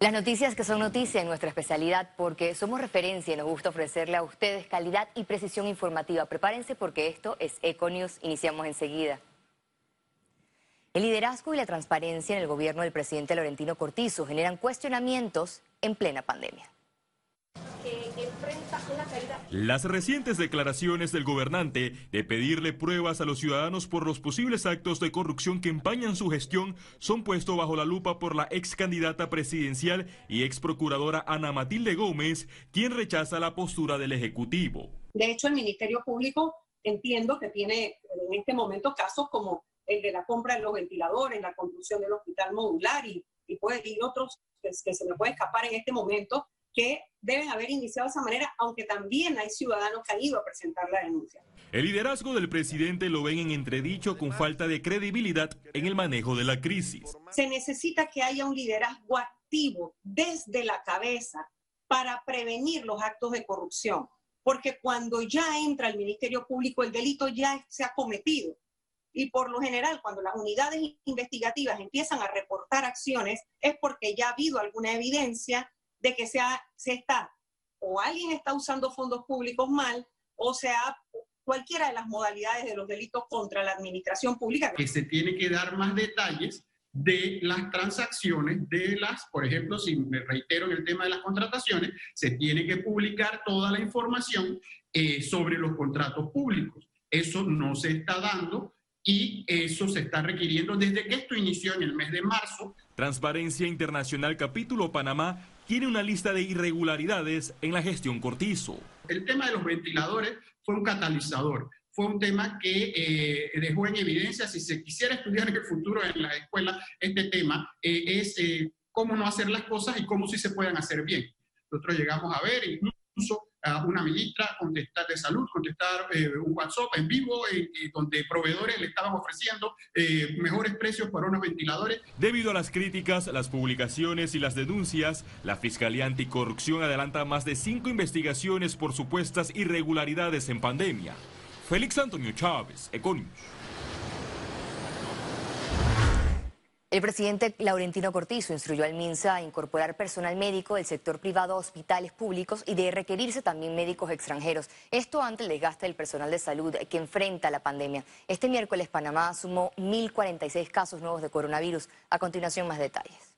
Las noticias que son noticia en nuestra especialidad porque somos referencia y nos gusta ofrecerle a ustedes calidad y precisión informativa. Prepárense porque esto es Econews. Iniciamos enseguida. El liderazgo y la transparencia en el gobierno del presidente Laurentino Cortizo generan cuestionamientos en plena pandemia. Las recientes declaraciones del gobernante de pedirle pruebas a los ciudadanos por los posibles actos de corrupción que empañan su gestión son puestos bajo la lupa por la ex candidata presidencial y ex procuradora Ana Matilde Gómez, quien rechaza la postura del Ejecutivo. De hecho, el Ministerio Público entiendo que tiene en este momento casos como el de la compra de los ventiladores, la construcción del hospital modular y, y, puede, y otros que, que se me puede escapar en este momento, que deben haber iniciado de esa manera, aunque también hay ciudadanos que han ido a presentar la denuncia. El liderazgo del presidente lo ven en entredicho con falta de credibilidad en el manejo de la crisis. Se necesita que haya un liderazgo activo desde la cabeza para prevenir los actos de corrupción, porque cuando ya entra el Ministerio Público el delito ya se ha cometido. Y por lo general, cuando las unidades investigativas empiezan a reportar acciones, es porque ya ha habido alguna evidencia de que se está o alguien está usando fondos públicos mal o sea cualquiera de las modalidades de los delitos contra la administración pública. Que se tiene que dar más detalles de las transacciones, de las, por ejemplo, si me reitero en el tema de las contrataciones, se tiene que publicar toda la información eh, sobre los contratos públicos. Eso no se está dando y eso se está requiriendo desde que esto inició en el mes de marzo. Transparencia Internacional Capítulo Panamá tiene una lista de irregularidades en la gestión Cortizo. El tema de los ventiladores fue un catalizador, fue un tema que eh, dejó en evidencia, si se quisiera estudiar en el futuro en la escuela, este tema eh, es eh, cómo no hacer las cosas y cómo sí se pueden hacer bien. Nosotros llegamos a ver incluso a una ministra contestar de salud, contestar eh, un WhatsApp en vivo, eh, eh, donde proveedores le estaban ofreciendo mejores precios para unos ventiladores. Debido a las críticas, las publicaciones y las denuncias, la Fiscalía Anticorrupción adelanta más de cinco investigaciones por supuestas irregularidades en pandemia. Félix Antonio Chávez, Econius. El presidente Laurentino Cortizo instruyó al MINSA a incorporar personal médico del sector privado a hospitales públicos y de requerirse también médicos extranjeros. Esto ante el desgaste del personal de salud que enfrenta la pandemia. Este miércoles Panamá sumó 1.046 casos nuevos de coronavirus. A continuación más detalles.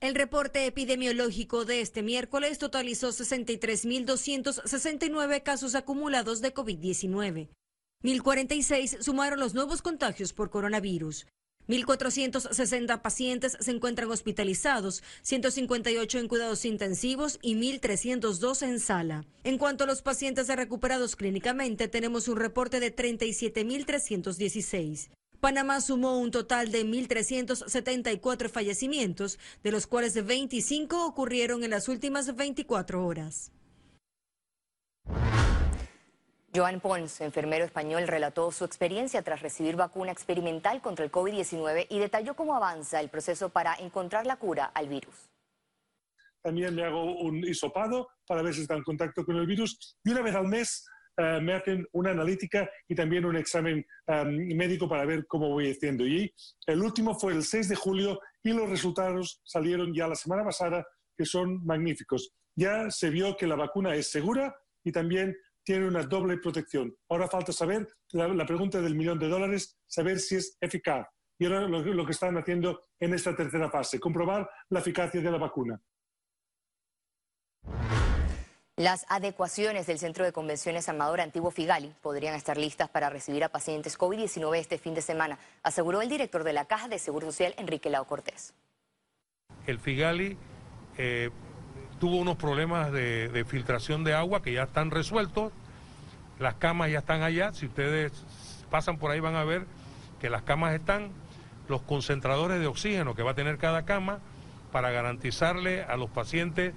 El reporte epidemiológico de este miércoles totalizó 63.269 casos acumulados de COVID-19. 1.046 sumaron los nuevos contagios por coronavirus. 1.460 pacientes se encuentran hospitalizados, 158 en cuidados intensivos y 1.302 en sala. En cuanto a los pacientes recuperados clínicamente, tenemos un reporte de 37.316. Panamá sumó un total de 1.374 fallecimientos, de los cuales 25 ocurrieron en las últimas 24 horas. Joan Pons, enfermero español, relató su experiencia tras recibir vacuna experimental contra el COVID-19 y detalló cómo avanza el proceso para encontrar la cura al virus. También me hago un hisopado para ver si está en contacto con el virus y una vez al mes uh, me hacen una analítica y también un examen um, médico para ver cómo voy haciendo. Y el último fue el 6 de julio y los resultados salieron ya la semana pasada que son magníficos. Ya se vio que la vacuna es segura y también tiene una doble protección. Ahora falta saber, la, pregunta del millón de dólares, saber si es eficaz. Y ahora lo, lo, que están haciendo en esta tercera fase, comprobar la eficacia de la vacuna. Las adecuaciones del Centro de Convenciones Amador Antiguo Figali podrían estar listas para recibir a pacientes COVID-19 este fin de semana, aseguró el director de la Caja de Seguro Social, Enrique Lao Cortés. El Figali eh, tuvo unos problemas de, filtración de agua que ya están resueltos. Las camas ya están allá. Si ustedes pasan por ahí van a ver que las camas están, los concentradores de oxígeno que va a tener cada cama para garantizarle a los pacientes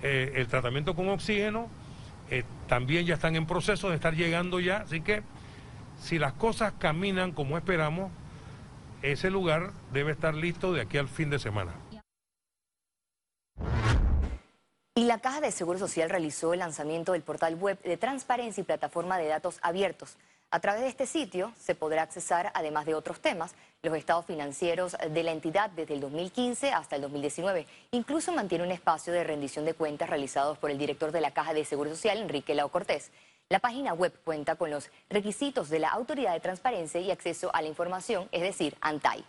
eh, el tratamiento con oxígeno, eh, también ya están en proceso de estar llegando ya. Así que si las cosas caminan como esperamos, ese lugar debe estar listo de aquí al fin de semana. Y la Caja de Seguro Social realizó el lanzamiento del portal web de transparencia y plataforma de datos abiertos. A través de este sitio se podrá accesar, además de otros temas, los estados financieros de la entidad desde el 2015 hasta el 2019. Incluso mantiene un espacio de rendición de cuentas realizados por el director de la Caja de Seguro Social, Enrique Lao Cortés. La página web cuenta con los requisitos de la Autoridad de Transparencia y Acceso a la Información, es decir, ANTAI.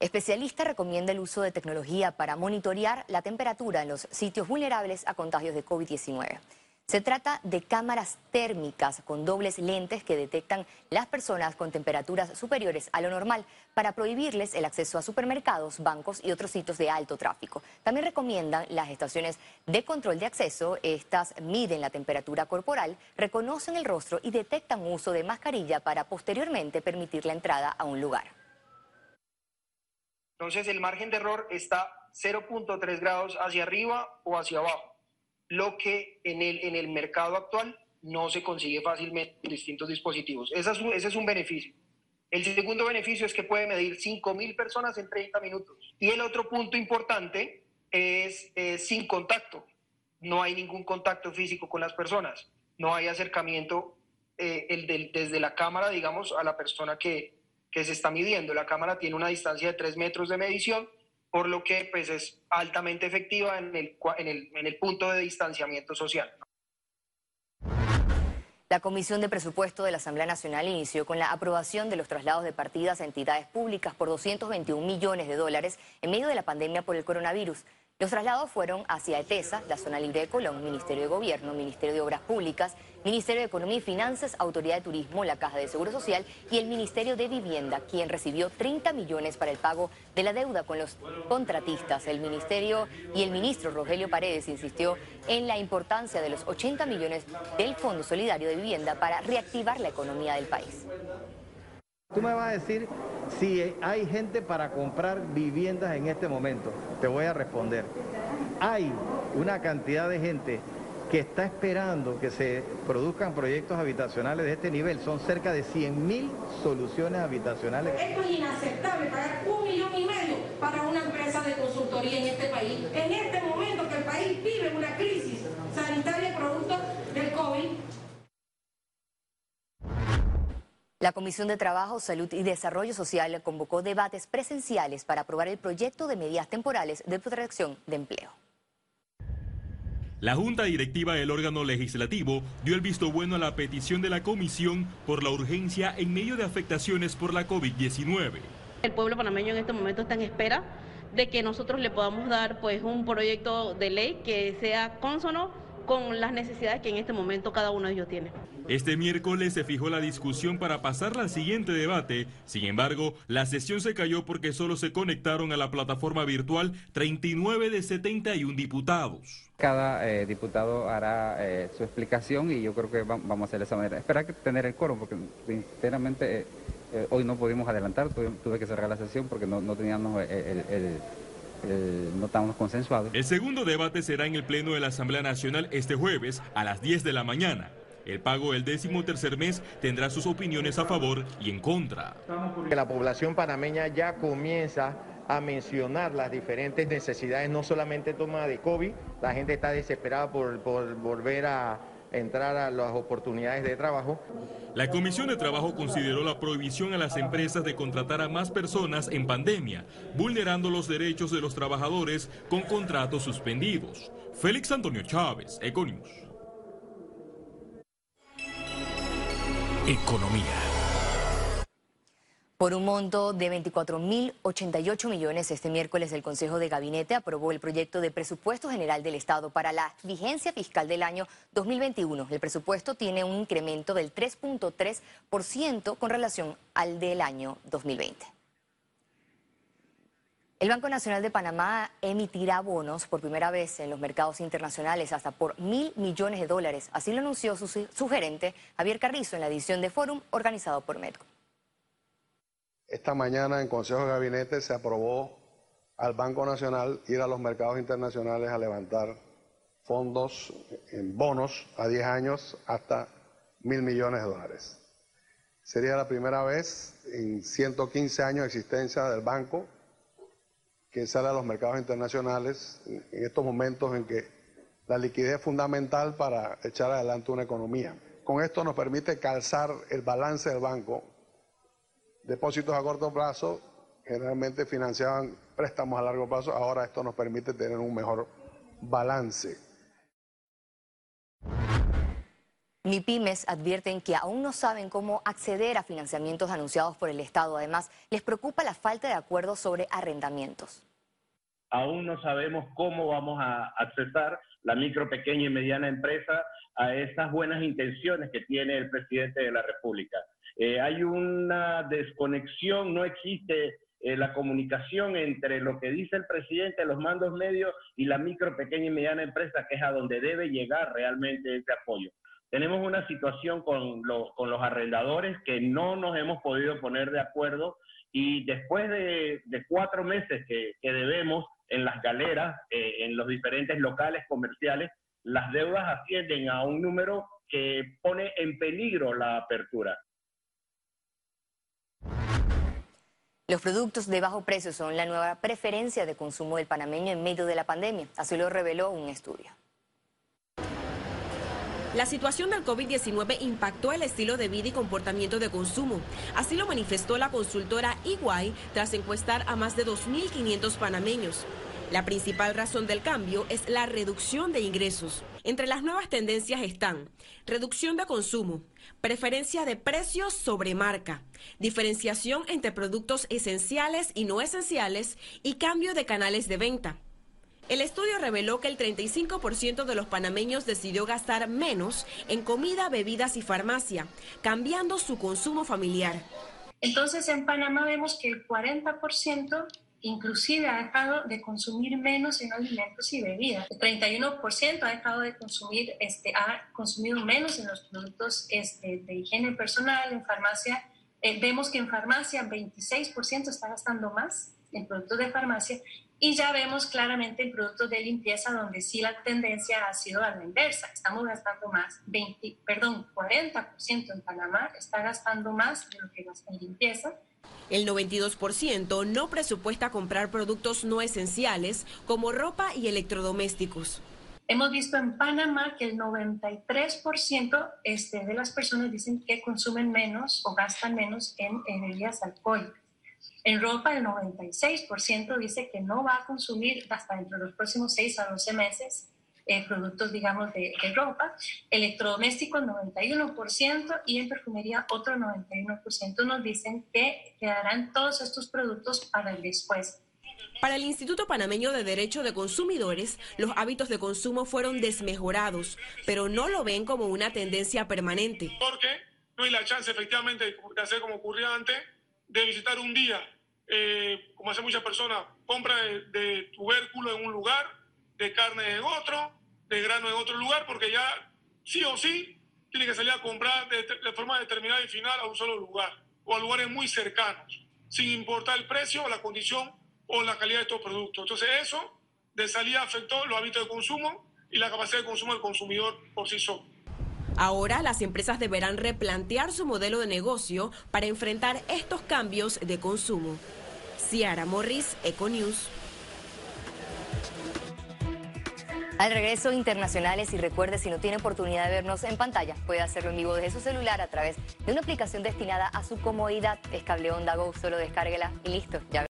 Especialista recomienda el uso de tecnología para monitorear la temperatura en los sitios vulnerables a contagios de COVID-19. Se trata de cámaras térmicas con dobles lentes que detectan las personas con temperaturas superiores a lo normal para prohibirles el acceso a supermercados, bancos y otros sitios de alto tráfico. También recomiendan las estaciones de control de acceso. Estas miden la temperatura corporal, reconocen el rostro y detectan uso de mascarilla para posteriormente permitir la entrada a un lugar. Entonces el margen de error está 0.3 grados hacia arriba o hacia abajo lo que en el, en el mercado actual no se consigue fácilmente en distintos dispositivos. Ese es, un, beneficio. El segundo beneficio es que puede medir 5.000 personas en 30 minutos. Y el otro punto importante es sin contacto. No hay ningún contacto físico con las personas. No hay acercamiento eh, desde la cámara, digamos, a la persona que, que se está midiendo. La cámara tiene una distancia de 3 metros de medición por lo que pues, es altamente efectiva en el, en el, en el punto de distanciamiento social. La Comisión de Presupuesto de la Asamblea Nacional inició con la aprobación de los traslados de partidas a entidades públicas por 221 millones de dólares en medio de la pandemia por el coronavirus. Los traslados fueron hacia ETESA, la Zona Libre de Colón, Ministerio de Gobierno, Ministerio de Obras Públicas, Ministerio de Economía y Finanzas, Autoridad de Turismo, la Caja de Seguro Social y el Ministerio de Vivienda, quien recibió 30 millones para el pago de la deuda con los contratistas. El Ministerio y el ministro Rogelio Paredes insistió en la importancia de los 80 millones del Fondo Solidario de Vivienda para reactivar la economía del país. Tú me vas a decir si hay gente para comprar viviendas en este momento. Te voy a responder. Hay una cantidad de gente que está esperando que se produzcan proyectos habitacionales de este nivel. Son cerca de 100.000 soluciones habitacionales. Esto es inaceptable, pagar un millón y medio para una empresa de consultoría en este país. En este momento que el país vive una crisis sanitaria producto del COVID, La Comisión de Trabajo, Salud y Desarrollo Social convocó debates presenciales para aprobar el proyecto de medidas temporales de protección de empleo. La Junta Directiva del órgano legislativo dio el visto bueno a la petición de la Comisión por la urgencia en medio de afectaciones por la COVID-19. El pueblo panameño en este momento está en espera de que nosotros le podamos dar pues un proyecto de ley que sea consono con las necesidades que en este momento cada uno de ellos tiene. Este miércoles se fijó la discusión para pasarla al siguiente debate. Sin embargo, la sesión se cayó porque solo se conectaron a la plataforma virtual 39 de 71 diputados. Cada eh, diputado hará eh, su explicación y yo creo que vamos a hacer de esa manera. Esperar que tener el coro porque sinceramente eh, hoy no pudimos adelantar, tuve, que cerrar la sesión porque no, teníamos el no estamos consensuados. El segundo debate será en el Pleno de la Asamblea Nacional este jueves a las 10 de la mañana. El pago del décimo tercer mes tendrá sus opiniones a favor y en contra. La población panameña ya comienza a mencionar las diferentes necesidades, no solamente toma de COVID, la gente está desesperada por, por volver a entrar a las oportunidades de trabajo. La Comisión de Trabajo consideró la prohibición a las empresas de contratar a más personas en pandemia, vulnerando los derechos de los trabajadores con contratos suspendidos. Félix Antonio Chávez, Econius. Economía. Por un monto de 24.088 millones, este miércoles el Consejo de Gabinete aprobó el proyecto de presupuesto general del Estado para la vigencia fiscal del año 2021. El presupuesto tiene un incremento del 3.3% con relación al del año 2020. El Banco Nacional de Panamá emitirá bonos por primera vez en los mercados internacionales hasta por mil millones de dólares. Así lo anunció su, gerente Javier Carrizo en la edición de Fórum organizado por Medco. Esta mañana en Consejo de Gabinete se aprobó al Banco Nacional ir a los mercados internacionales a levantar fondos en bonos a 10 años hasta mil millones de dólares. Sería la primera vez en 115 años de existencia del banco que sale a los mercados internacionales en estos momentos en que La liquidez es fundamental para echar adelante una economía. Con esto nos permite calzar el balance del banco. Depósitos a corto plazo generalmente financiaban préstamos a largo plazo, ahora esto nos permite tener un mejor balance. MIPIMES advierten que aún no saben cómo acceder a financiamientos anunciados por el Estado. Además, les preocupa la falta de acuerdos sobre arrendamientos. Aún no sabemos cómo vamos a accesar la micro, pequeña y mediana empresa a esas buenas intenciones que tiene el presidente de la República. Eh, hay una desconexión, no existe eh, la comunicación entre lo que dice el presidente, los mandos medios y la micro, pequeña y mediana empresa, que es a donde debe llegar realmente ese apoyo. Tenemos una situación con, los arrendadores que no nos hemos podido poner de acuerdo y después de, cuatro meses que, debemos en las galeras, eh, en los diferentes locales comerciales, las deudas ascienden a un número que pone en peligro la apertura. Los productos de bajo precio son la nueva preferencia de consumo del panameño en medio de la pandemia. Así lo reveló un estudio. La situación del COVID-19 impactó el estilo de vida y comportamiento de consumo. Así lo manifestó la consultora EY tras encuestar a más de 2.500 panameños. La principal razón del cambio es la reducción de ingresos. Entre las nuevas tendencias están reducción de consumo, preferencia de precios sobre marca, diferenciación entre productos esenciales y no esenciales y cambio de canales de venta. El estudio reveló que el 35% de los panameños decidió gastar menos en comida, bebidas y farmacia, cambiando su consumo familiar. Entonces en Panamá vemos que el 40% inclusive ha dejado de consumir menos en alimentos y bebidas. El 31% ha dejado de consumir, este, ha consumido menos en los productos este, de higiene personal, en farmacia. Eh, vemos que en farmacia 26% está gastando más en productos de farmacia y ya vemos claramente en productos de limpieza donde sí la tendencia ha sido a la inversa. Estamos gastando más, 20, perdón, 40% en Panamá está gastando más de lo que gasta en limpieza. El 92% no presupuesta comprar productos no esenciales como ropa y electrodomésticos. Hemos visto en Panamá que el 93% este, de las personas dicen que consumen menos o gastan menos en bebidas alcohólicas. En ropa, el 96% dice que no va a consumir hasta dentro de los próximos 6 a 12 meses eh, productos, digamos, de, ropa. Electrodomésticos, 91%, y en perfumería, otro 91% nos dicen que quedarán todos estos productos para el después. Para el Instituto Panameño de Derecho de Consumidores, los hábitos de consumo fueron desmejorados, pero no lo ven como una tendencia permanente. Porque no hay la chance, efectivamente, de hacer como ocurría antes, de visitar un día eh, como hacen muchas personas, compra de, tubérculo en un lugar, de carne en otro, de grano en otro lugar, porque ya sí o sí tiene que salir a comprar de, forma determinada y final a un solo lugar o a lugares muy cercanos, sin importar el precio, la condición o la calidad de estos productos. Entonces eso de salida afectó los hábitos de consumo y la capacidad de consumo del consumidor por sí solo. Ahora las empresas deberán replantear su modelo de negocio para enfrentar estos cambios de consumo. Ciara Morris, Econews. Al regreso internacionales y recuerde si no tiene oportunidad de vernos en pantalla, puede hacerlo en vivo desde su celular a través de una aplicación destinada a su comodidad. Es cable onda Go, solo descárguela y listo. Ya